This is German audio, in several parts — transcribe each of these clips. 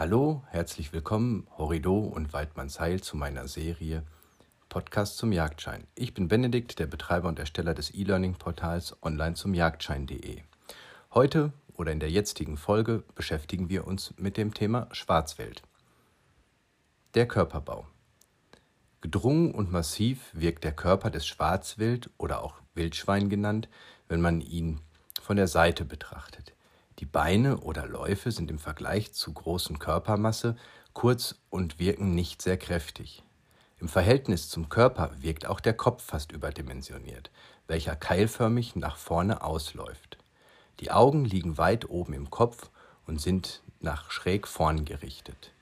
Hallo, herzlich willkommen, Horrido und Waldmannsheil zu meiner Serie Podcast zum Jagdschein. Ich bin Benedikt, der Betreiber und Ersteller des E-Learning-Portals online zum Jagdschein.de. Heute oder in der jetzigen Folge beschäftigen wir uns mit dem Thema Schwarzwild. Der Körperbau. Gedrungen und massiv wirkt der Körper des Schwarzwild oder auch Wildschwein genannt, wenn man ihn von der Seite betrachtet. Die Beine oder Läufe sind im Vergleich zu großen Körpermasse kurz und wirken nicht sehr kräftig. Im Verhältnis zum Körper wirkt auch der Kopf fast überdimensioniert, welcher keilförmig nach vorne ausläuft. Die Augen liegen weit oben im Kopf und sind nach schräg vorn gerichtet.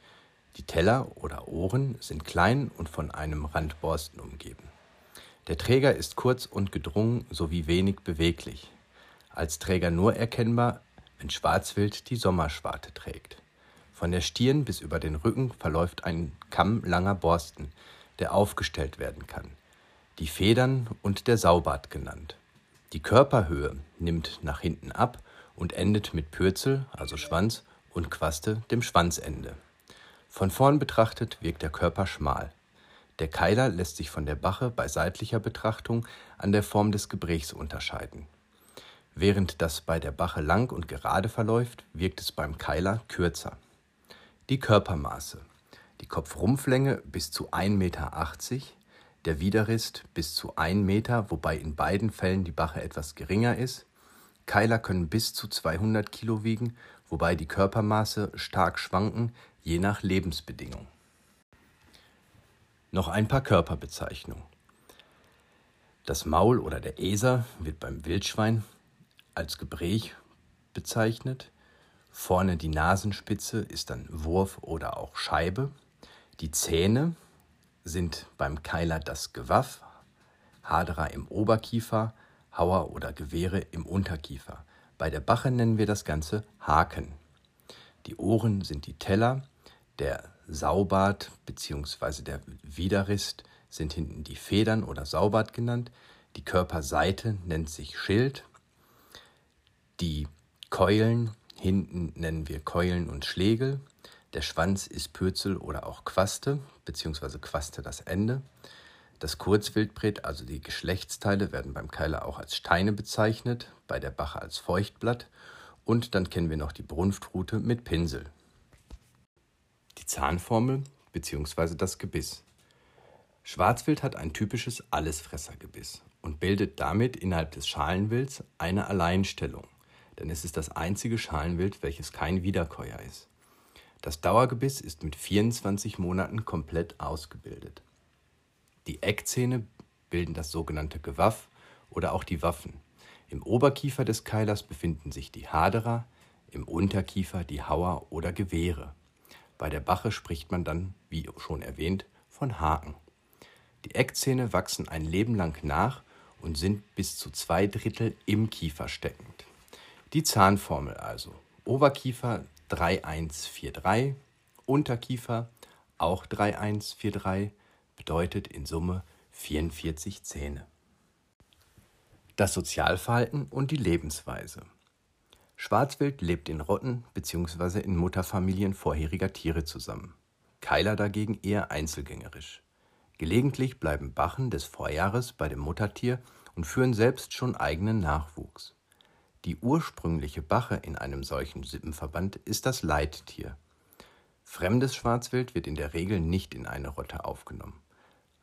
Die Teller oder Ohren sind klein und von einem Randborsten umgeben. Der Träger ist kurz und gedrungen sowie wenig beweglich. Als Träger nur erkennbar wenn Schwarzwild die Sommerschwarte trägt. Von der Stirn bis über den Rücken verläuft ein Kamm langer Borsten, der aufgestellt werden kann. Die Federn und der Saubart genannt. Die Körperhöhe nimmt nach hinten ab und endet mit Pürzel, also Schwanz, und Quaste, dem Schwanzende. Von vorn betrachtet wirkt der Körper schmal. Der Keiler lässt sich von der Bache bei seitlicher Betrachtung an der Form des Gebrächs unterscheiden. Während das bei der Bache lang und gerade verläuft, wirkt es beim Keiler kürzer. Die Körpermaße. Die Kopfrumpflänge bis zu 1,80 Meter, der Widerrist bis zu 1 Meter, wobei in beiden Fällen die Bache etwas geringer ist. Keiler können bis zu 200 Kilo wiegen, wobei die Körpermaße stark schwanken, je nach Lebensbedingung. Noch ein paar Körperbezeichnungen. Das Maul oder der Eser wird beim Wildschwein als Gebräch bezeichnet. Vorne die Nasenspitze ist dann Wurf oder auch Scheibe. Die Zähne sind beim Keiler das Gewaff, Hadra im Oberkiefer, Hauer oder Gewehre im Unterkiefer. Bei der Bache nennen wir das Ganze Haken. Die Ohren sind die Teller, der Saubart bzw. der Widerrist sind hinten die Federn oder Saubart genannt. Die Körperseite nennt sich Schild die Keulen hinten nennen wir Keulen und Schlegel. Der Schwanz ist Pürzel oder auch Quaste, beziehungsweise Quaste das Ende. Das Kurzwildbret, also die Geschlechtsteile, werden beim Keiler auch als Steine bezeichnet, bei der Bache als Feuchtblatt. Und dann kennen wir noch die Brunftrute mit Pinsel. Die Zahnformel bzw. das Gebiss. Schwarzwild hat ein typisches Allesfressergebiss und bildet damit innerhalb des Schalenwilds eine Alleinstellung denn es ist das einzige Schalenwild, welches kein Wiederkäuer ist. Das Dauergebiss ist mit 24 Monaten komplett ausgebildet. Die Eckzähne bilden das sogenannte Gewaff oder auch die Waffen. Im Oberkiefer des Keilers befinden sich die Haderer, im Unterkiefer die Hauer oder Gewehre. Bei der Bache spricht man dann, wie schon erwähnt, von Haken. Die Eckzähne wachsen ein Leben lang nach und sind bis zu zwei Drittel im Kiefer steckend. Die Zahnformel also. Oberkiefer 3143, Unterkiefer auch 3143, bedeutet in Summe 44 Zähne. Das Sozialverhalten und die Lebensweise. Schwarzwild lebt in Rotten bzw. in Mutterfamilien vorheriger Tiere zusammen. Keiler dagegen eher einzelgängerisch. Gelegentlich bleiben Bachen des Vorjahres bei dem Muttertier und führen selbst schon eigenen Nachwuchs. Die ursprüngliche Bache in einem solchen Sippenverband ist das Leittier. Fremdes Schwarzwild wird in der Regel nicht in eine Rotte aufgenommen.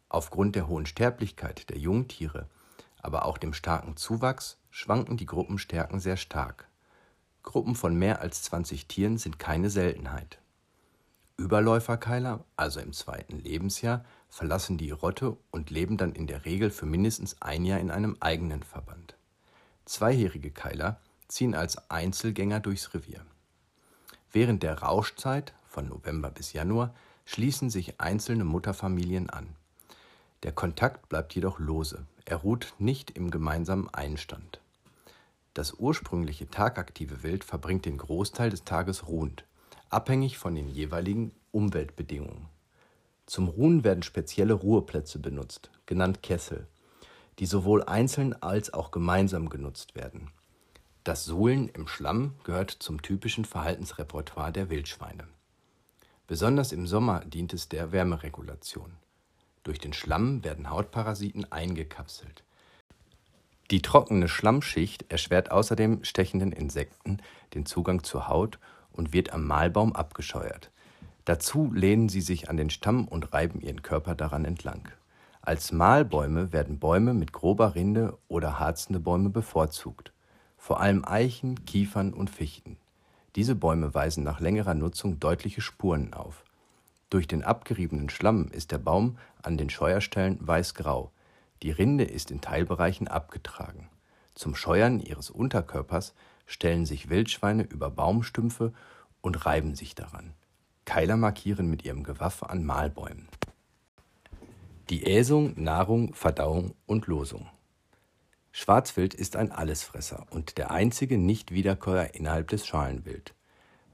Aufgrund der hohen Sterblichkeit der Jungtiere, aber auch dem starken Zuwachs, schwanken die Gruppenstärken sehr stark. Gruppen von mehr als 20 Tieren sind keine Seltenheit. Überläuferkeiler, also im zweiten Lebensjahr, verlassen die Rotte und leben dann in der Regel für mindestens ein Jahr in einem eigenen Verband. Zweijährige Keiler ziehen als Einzelgänger durchs Revier. Während der Rauschzeit von November bis Januar schließen sich einzelne Mutterfamilien an. Der Kontakt bleibt jedoch lose, er ruht nicht im gemeinsamen Einstand. Das ursprüngliche tagaktive Wild verbringt den Großteil des Tages ruhend, abhängig von den jeweiligen Umweltbedingungen. Zum Ruhen werden spezielle Ruheplätze benutzt, genannt Kessel die sowohl einzeln als auch gemeinsam genutzt werden. Das Suhlen im Schlamm gehört zum typischen Verhaltensrepertoire der Wildschweine. Besonders im Sommer dient es der Wärmeregulation. Durch den Schlamm werden Hautparasiten eingekapselt. Die trockene Schlammschicht erschwert außerdem stechenden Insekten den Zugang zur Haut und wird am Mahlbaum abgescheuert. Dazu lehnen sie sich an den Stamm und reiben ihren Körper daran entlang. Als Mahlbäume werden Bäume mit grober Rinde oder harzende Bäume bevorzugt, vor allem Eichen, Kiefern und Fichten. Diese Bäume weisen nach längerer Nutzung deutliche Spuren auf. Durch den abgeriebenen Schlamm ist der Baum an den Scheuerstellen weißgrau, die Rinde ist in Teilbereichen abgetragen. Zum Scheuern ihres Unterkörpers stellen sich Wildschweine über Baumstümpfe und reiben sich daran. Keiler markieren mit ihrem Gewaffe an Mahlbäumen. Die Äsung, Nahrung, Verdauung und Losung. Schwarzwild ist ein Allesfresser und der einzige Nicht-Wiederkäuer innerhalb des Schalenwild.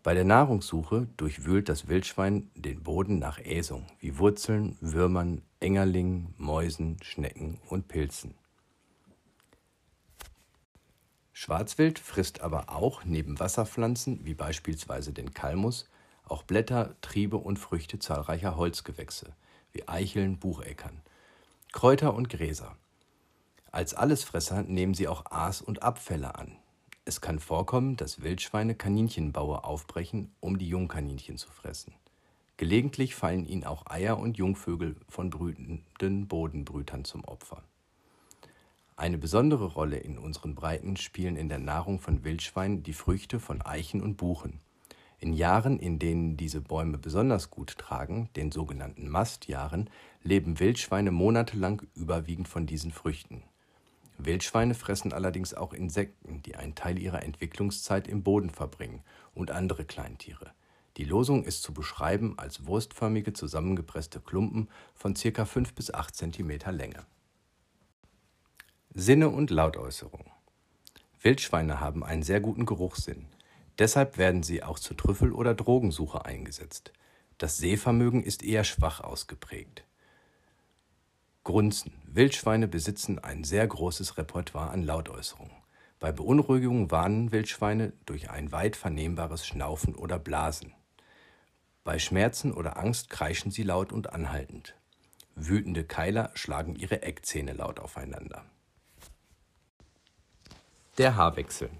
Bei der Nahrungssuche durchwühlt das Wildschwein den Boden nach Äsung, wie Wurzeln, Würmern, Engerlingen, Mäusen, Schnecken und Pilzen. Schwarzwild frisst aber auch neben Wasserpflanzen, wie beispielsweise den Kalmus, auch Blätter, Triebe und Früchte zahlreicher Holzgewächse, wie Eicheln, Bucheckern, Kräuter und Gräser. Als Allesfresser nehmen sie auch Aas und Abfälle an, es kann vorkommen, dass Wildschweine Kaninchenbaue aufbrechen, um die Jungkaninchen zu fressen. Gelegentlich fallen ihnen auch Eier und Jungvögel von brütenden Bodenbrütern zum Opfer. Eine besondere Rolle in unseren Breiten spielen in der Nahrung von Wildschweinen die Früchte von Eichen und Buchen. In Jahren, in denen diese Bäume besonders gut tragen, den sogenannten Mastjahren, leben Wildschweine monatelang überwiegend von diesen Früchten. Wildschweine fressen allerdings auch Insekten, die einen Teil ihrer Entwicklungszeit im Boden verbringen, und andere Kleintiere. Die Losung ist zu beschreiben als wurstförmige zusammengepresste Klumpen von ca. 5 bis 8 cm Länge. Sinne und Lautäußerung. Wildschweine haben einen sehr guten Geruchssinn. Deshalb werden sie auch zur Trüffel- oder Drogensuche eingesetzt. Das Sehvermögen ist eher schwach ausgeprägt. Grunzen. Wildschweine besitzen ein sehr großes Repertoire an Lautäußerungen. Bei Beunruhigung warnen Wildschweine durch ein weit vernehmbares Schnaufen oder Blasen. Bei Schmerzen oder Angst kreischen sie laut und anhaltend. Wütende Keiler schlagen ihre Eckzähne laut aufeinander. Der Haarwechsel.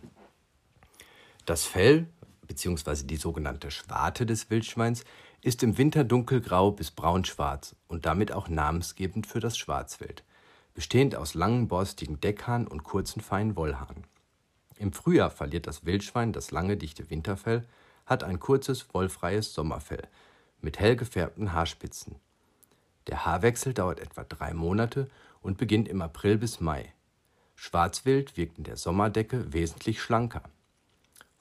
Das Fell bzw. die sogenannte Schwarte des Wildschweins ist im Winter dunkelgrau bis braunschwarz und damit auch namensgebend für das Schwarzwild, bestehend aus langen borstigen Deckhaaren und kurzen feinen Wollhaaren. Im Frühjahr verliert das Wildschwein das lange dichte Winterfell, hat ein kurzes wollfreies Sommerfell mit hell gefärbten Haarspitzen. Der Haarwechsel dauert etwa drei Monate und beginnt im April bis Mai. Schwarzwild wirkt in der Sommerdecke wesentlich schlanker.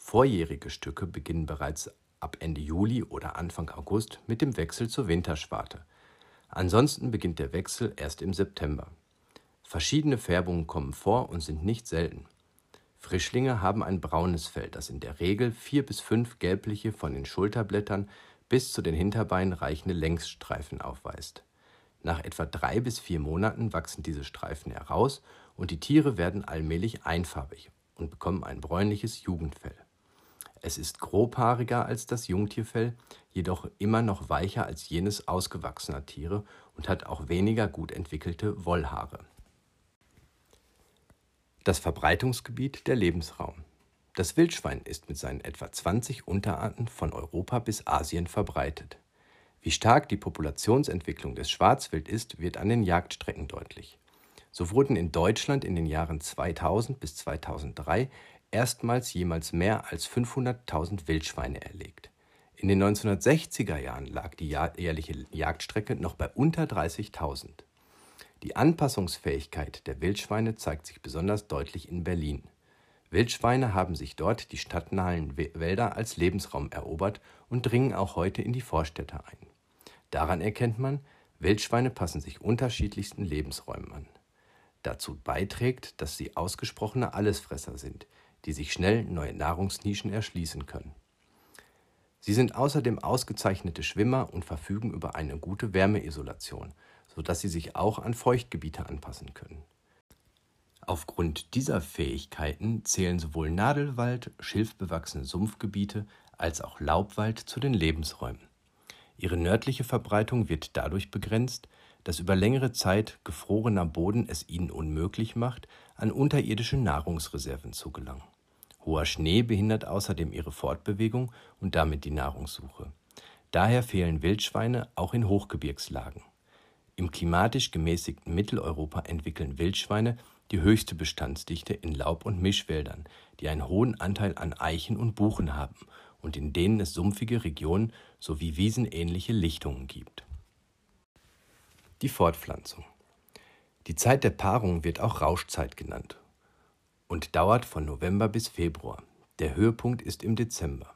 Vorjährige Stücke beginnen bereits ab Ende Juli oder Anfang August mit dem Wechsel zur Winterschwarte. Ansonsten beginnt der Wechsel erst im September. Verschiedene Färbungen kommen vor und sind nicht selten. Frischlinge haben ein braunes Fell, das in der Regel vier bis fünf gelbliche von den Schulterblättern bis zu den Hinterbeinen reichende Längsstreifen aufweist. Nach etwa drei bis vier Monaten wachsen diese Streifen heraus und die Tiere werden allmählich einfarbig und bekommen ein bräunliches Jugendfell. Es ist grobhaariger als das Jungtierfell, jedoch immer noch weicher als jenes ausgewachsener Tiere und hat auch weniger gut entwickelte Wollhaare. Das Verbreitungsgebiet der Lebensraum. Das Wildschwein ist mit seinen etwa 20 Unterarten von Europa bis Asien verbreitet. Wie stark die Populationsentwicklung des Schwarzwild ist, wird an den Jagdstrecken deutlich. So wurden in Deutschland in den Jahren 2000 bis 2003 erstmals jemals mehr als 500.000 Wildschweine erlegt. In den 1960er Jahren lag die jährliche Jagdstrecke noch bei unter 30.000. Die Anpassungsfähigkeit der Wildschweine zeigt sich besonders deutlich in Berlin. Wildschweine haben sich dort die stadtnahen Wälder als Lebensraum erobert und dringen auch heute in die Vorstädte ein. Daran erkennt man, Wildschweine passen sich unterschiedlichsten Lebensräumen an. Dazu beiträgt, dass sie ausgesprochene Allesfresser sind, die sich schnell neue Nahrungsnischen erschließen können. Sie sind außerdem ausgezeichnete Schwimmer und verfügen über eine gute Wärmeisolation, sodass sie sich auch an Feuchtgebiete anpassen können. Aufgrund dieser Fähigkeiten zählen sowohl Nadelwald, schilfbewachsene Sumpfgebiete als auch Laubwald zu den Lebensräumen. Ihre nördliche Verbreitung wird dadurch begrenzt, dass über längere Zeit gefrorener Boden es ihnen unmöglich macht, an unterirdische Nahrungsreserven zu gelangen. Hoher Schnee behindert außerdem ihre Fortbewegung und damit die Nahrungssuche. Daher fehlen Wildschweine auch in Hochgebirgslagen. Im klimatisch gemäßigten Mitteleuropa entwickeln Wildschweine die höchste Bestandsdichte in Laub- und Mischwäldern, die einen hohen Anteil an Eichen und Buchen haben und in denen es sumpfige Regionen sowie wiesenähnliche Lichtungen gibt. Die Fortpflanzung. Die Zeit der Paarung wird auch Rauschzeit genannt und dauert von November bis Februar. Der Höhepunkt ist im Dezember.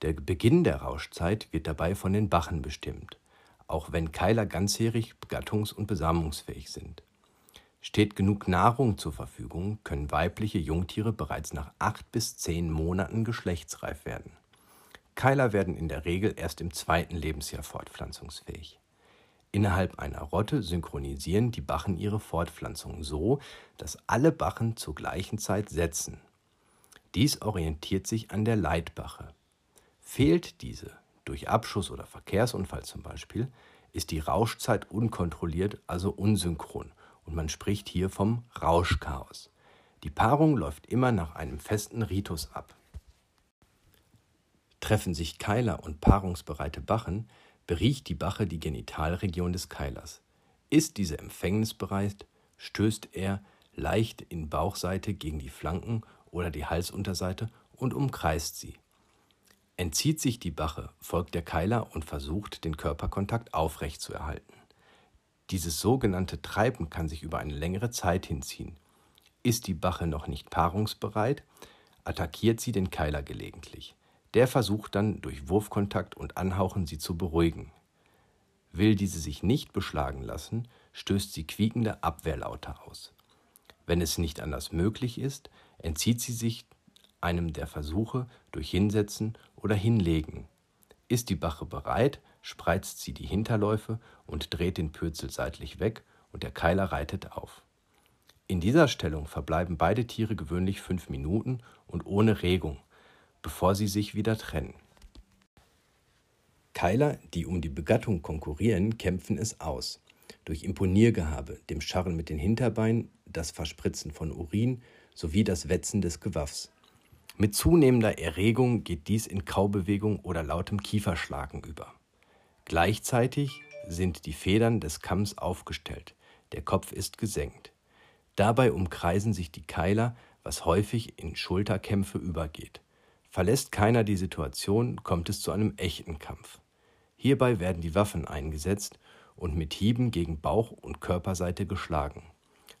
Der Beginn der Rauschzeit wird dabei von den Bachen bestimmt, auch wenn Keiler ganzjährig begattungs- und besamungsfähig sind. Steht genug Nahrung zur Verfügung, können weibliche Jungtiere bereits nach acht bis zehn Monaten geschlechtsreif werden. Keiler werden in der Regel erst im zweiten Lebensjahr fortpflanzungsfähig. Innerhalb einer Rotte synchronisieren die Bachen ihre Fortpflanzung so, dass alle Bachen zur gleichen Zeit setzen. Dies orientiert sich an der Leitbache. Fehlt diese, durch Abschuss oder Verkehrsunfall zum Beispiel, ist die Rauschzeit unkontrolliert, also unsynchron, und man spricht hier vom Rauschchaos. Die Paarung läuft immer nach einem festen Ritus ab. Treffen sich Keiler und paarungsbereite Bachen, beriecht die Bache die Genitalregion des Keilers. Ist diese empfängnisbereit, stößt er leicht in Bauchseite gegen die Flanken oder die Halsunterseite und umkreist sie. Entzieht sich die Bache, folgt der Keiler und versucht, den Körperkontakt aufrechtzuerhalten. Dieses sogenannte Treiben kann sich über eine längere Zeit hinziehen. Ist die Bache noch nicht paarungsbereit, attackiert sie den Keiler gelegentlich. Der versucht dann durch Wurfkontakt und Anhauchen sie zu beruhigen. Will diese sich nicht beschlagen lassen, stößt sie quiekende Abwehrlaute aus. Wenn es nicht anders möglich ist, entzieht sie sich einem der Versuche durch Hinsetzen oder Hinlegen. Ist die Bache bereit, spreizt sie die Hinterläufe und dreht den Pürzel seitlich weg und der Keiler reitet auf. In dieser Stellung verbleiben beide Tiere gewöhnlich fünf Minuten und ohne Regung, bevor sie sich wieder trennen. Keiler, die um die Begattung konkurrieren, kämpfen es aus. Durch Imponiergehabe, dem Scharren mit den Hinterbeinen, das Verspritzen von Urin sowie das Wetzen des Gewaffs. Mit zunehmender Erregung geht dies in Kaubewegung oder lautem Kieferschlagen über. Gleichzeitig sind die Federn des Kamms aufgestellt, der Kopf ist gesenkt. Dabei umkreisen sich die Keiler, was häufig in Schulterkämpfe übergeht. Verlässt keiner die Situation, kommt es zu einem echten Kampf. Hierbei werden die Waffen eingesetzt und mit Hieben gegen Bauch und Körperseite geschlagen.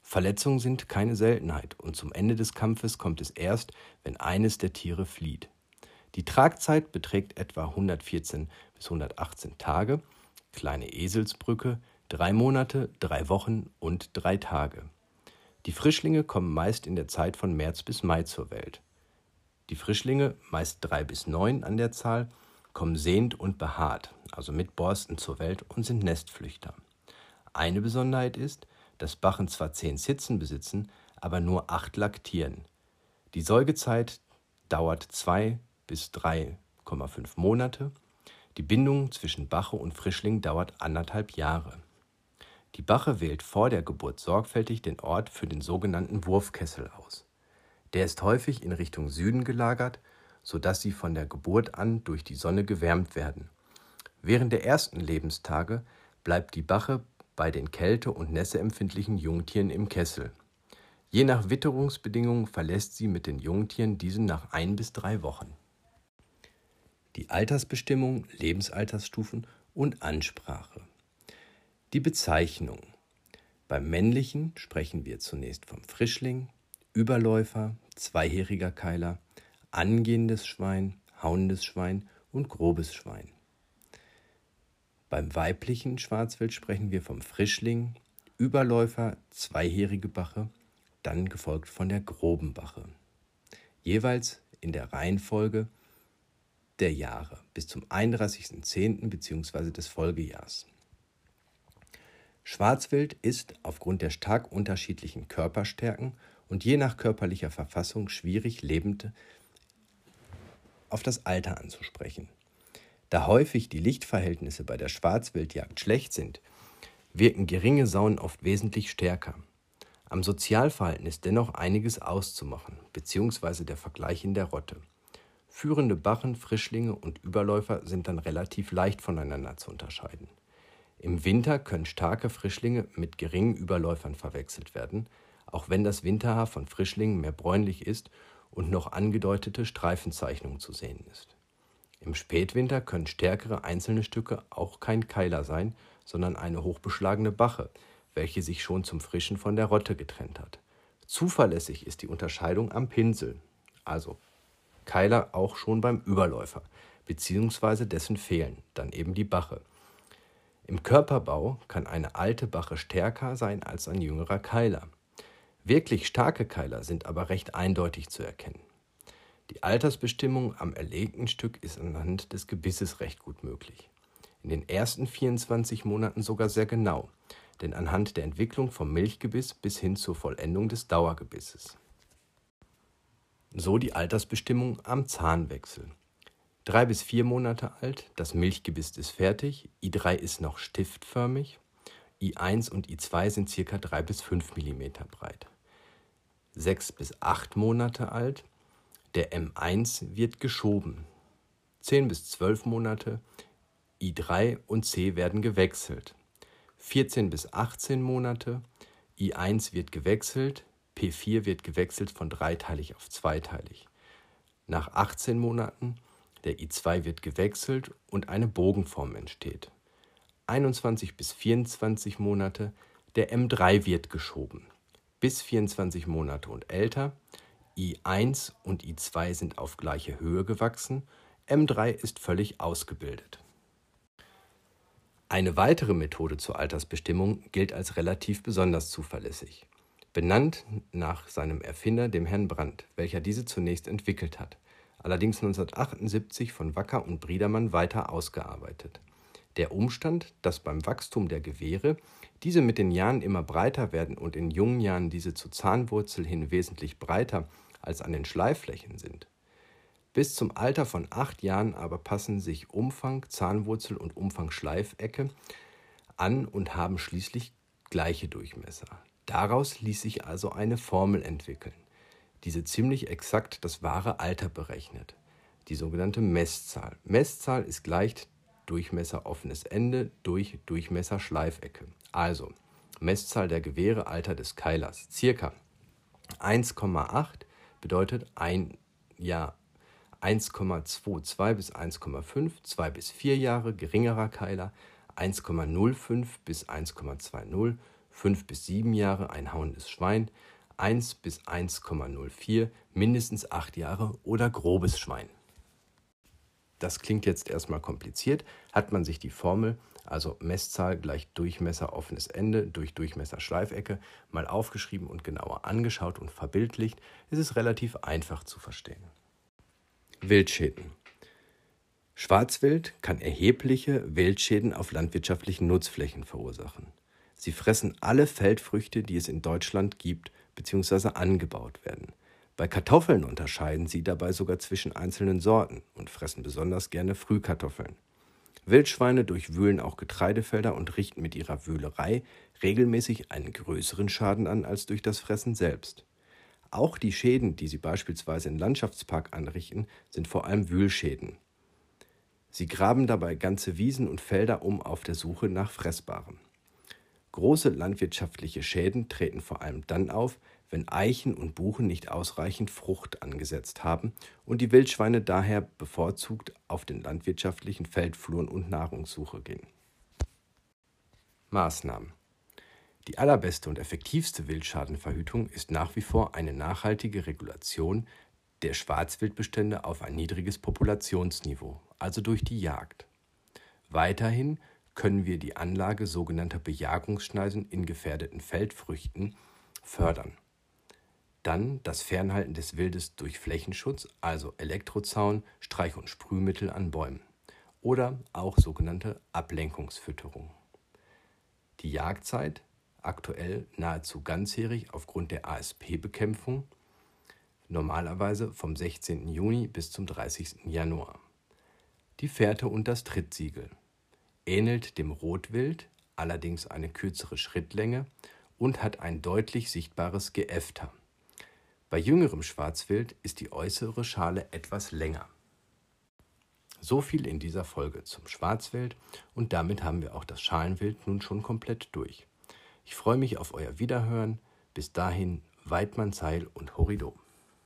Verletzungen sind keine Seltenheit und zum Ende des Kampfes kommt es erst, wenn eines der Tiere flieht. Die Tragzeit beträgt etwa 114 bis 118 Tage, kleine Eselsbrücke, drei Monate, drei Wochen und drei Tage. Die Frischlinge kommen meist in der Zeit von März bis Mai zur Welt. Die Frischlinge, meist drei bis neun an der Zahl, kommen sehend und behaart, also mit Borsten zur Welt und sind Nestflüchter. Eine Besonderheit ist, dass Bachen zwar zehn Zitzen besitzen, aber nur acht laktieren. Die Säugezeit dauert zwei bis 3,5 Monate. Die Bindung zwischen Bache und Frischling dauert anderthalb Jahre. Die Bache wählt vor der Geburt sorgfältig den Ort für den sogenannten Wurfkessel aus. Der ist häufig in Richtung Süden gelagert, sodass sie von der Geburt an durch die Sonne gewärmt werden. Während der ersten Lebenstage bleibt die Bache bei den kälte- und nässeempfindlichen Jungtieren im Kessel. Je nach Witterungsbedingungen verlässt sie mit den Jungtieren diesen nach ein bis drei Wochen. Die Altersbestimmung, Lebensaltersstufen und Ansprache. Die Bezeichnung. Beim männlichen sprechen wir zunächst vom Frischling, Überläufer, zweijähriger Keiler, angehendes Schwein, hauendes Schwein und grobes Schwein. Beim weiblichen Schwarzwild sprechen wir vom Frischling, Überläufer, zweijährige Bache, dann gefolgt von der groben Bache. Jeweils in der Reihenfolge der Jahre bis zum 31.10. bzw. des Folgejahrs. Schwarzwild ist aufgrund der stark unterschiedlichen Körperstärken und je nach körperlicher Verfassung schwierig, Lebende auf das Alter anzusprechen. Da häufig die Lichtverhältnisse bei der Schwarzwildjagd schlecht sind, wirken geringe Saunen oft wesentlich stärker. Am Sozialverhalten ist dennoch einiges auszumachen, beziehungsweise der Vergleich in der Rotte. Führende Bachen, Frischlinge und Überläufer sind dann relativ leicht voneinander zu unterscheiden. Im Winter können starke Frischlinge mit geringen Überläufern verwechselt werden, auch wenn das Winterhaar von Frischlingen mehr bräunlich ist und noch angedeutete Streifenzeichnung zu sehen ist. Im Spätwinter können stärkere einzelne Stücke auch kein Keiler sein, sondern eine hochbeschlagene Bache, welche sich schon zum Frischen von der Rotte getrennt hat. Zuverlässig ist die Unterscheidung am Pinsel, also Keiler auch schon beim Überläufer, beziehungsweise dessen Fehlen, dann eben die Bache. Im Körperbau kann eine alte Bache stärker sein als ein jüngerer Keiler. Wirklich starke Keiler sind aber recht eindeutig zu erkennen. Die Altersbestimmung am erlegten Stück ist anhand des Gebisses recht gut möglich. In den ersten 24 Monaten sogar sehr genau, denn anhand der Entwicklung vom Milchgebiss bis hin zur Vollendung des Dauergebisses. So die Altersbestimmung am Zahnwechsel. Drei bis vier Monate alt, das Milchgebiss ist fertig, I3 ist noch stiftförmig, I1 und I2 sind ca. 3 bis 5 mm breit. Sechs bis acht Monate alt, der M1 wird geschoben. 10 bis 12 Monate, I3 und C werden gewechselt. 14 bis 18 Monate, I1 wird gewechselt, P4 wird gewechselt von dreiteilig auf zweiteilig. Nach 18 Monaten, der I2 wird gewechselt und eine Bogenform entsteht. 21 bis 24 Monate, der M3 wird geschoben. Bis 24 Monate und älter, I1 und I2 sind auf gleiche Höhe gewachsen, M3 ist völlig ausgebildet. Eine weitere Methode zur Altersbestimmung gilt als relativ besonders zuverlässig. Benannt nach seinem Erfinder, dem Herrn Brandt, welcher diese zunächst entwickelt hat, allerdings 1978 von Wacker und Briedermann weiter ausgearbeitet. Der Umstand, dass beim Wachstum der Gewehre diese mit den Jahren immer breiter werden und in jungen Jahren diese zur Zahnwurzel hin wesentlich breiter als an den Schleifflächen sind. Bis zum Alter von acht Jahren aber passen sich Umfang, Zahnwurzel und Umfang Schleifecke an und haben schließlich gleiche Durchmesser. Daraus ließ sich also eine Formel entwickeln, diese ziemlich exakt das wahre Alter berechnet, die sogenannte Messzahl. Messzahl ist gleich Durchmesser offenes Ende durch Durchmesser Schleifecke. Also Messzahl der Gewehre, Alter des Keilers, circa 1,8 bedeutet ein Jahr 1,22 bis 1,5, 2 bis 4 Jahre geringerer Keiler, 1,05 bis 1,20, 5 bis 7 Jahre ein hauendes Schwein, 1 bis 1,04 mindestens 8 Jahre oder grobes Schwein. Das klingt jetzt erstmal kompliziert, hat man sich die Formel also Messzahl gleich Durchmesser offenes Ende durch Durchmesser Schleifecke, mal aufgeschrieben und genauer angeschaut und verbildlicht, ist es relativ einfach zu verstehen. Wildschäden. Schwarzwild kann erhebliche Wildschäden auf landwirtschaftlichen Nutzflächen verursachen. Sie fressen alle Feldfrüchte, die es in Deutschland gibt bzw. angebaut werden. Bei Kartoffeln unterscheiden sie dabei sogar zwischen einzelnen Sorten und fressen besonders gerne Frühkartoffeln. Wildschweine durchwühlen auch Getreidefelder und richten mit ihrer Wühlerei regelmäßig einen größeren Schaden an als durch das Fressen selbst. Auch die Schäden, die sie beispielsweise im Landschaftspark anrichten, sind vor allem Wühlschäden. Sie graben dabei ganze Wiesen und Felder um auf der Suche nach Fressbarem. Große landwirtschaftliche Schäden treten vor allem dann auf, wenn Eichen und Buchen nicht ausreichend Frucht angesetzt haben und die Wildschweine daher bevorzugt auf den landwirtschaftlichen Feldfluren und Nahrungssuche gehen. Maßnahmen Die allerbeste und effektivste Wildschadenverhütung ist nach wie vor eine nachhaltige Regulation der Schwarzwildbestände auf ein niedriges Populationsniveau, also durch die Jagd. Weiterhin können wir die Anlage sogenannter Bejagungsschneisen in gefährdeten Feldfrüchten fördern. Dann das Fernhalten des Wildes durch Flächenschutz, also Elektrozaun, Streich- und Sprühmittel an Bäumen. Oder auch sogenannte Ablenkungsfütterung. Die Jagdzeit, aktuell nahezu ganzjährig aufgrund der ASP-Bekämpfung, normalerweise vom 16. Juni bis zum 30. Januar. Die Fährte und das Trittsiegel ähnelt dem Rotwild, allerdings eine kürzere Schrittlänge und hat ein deutlich sichtbares Geäfter. Bei jüngerem Schwarzwild ist die äußere Schale etwas länger. So viel in dieser Folge zum Schwarzwild und damit haben wir auch das Schalenwild nun schon komplett durch. Ich freue mich auf euer Wiederhören. Bis dahin Weidmann Zeil und Horridor.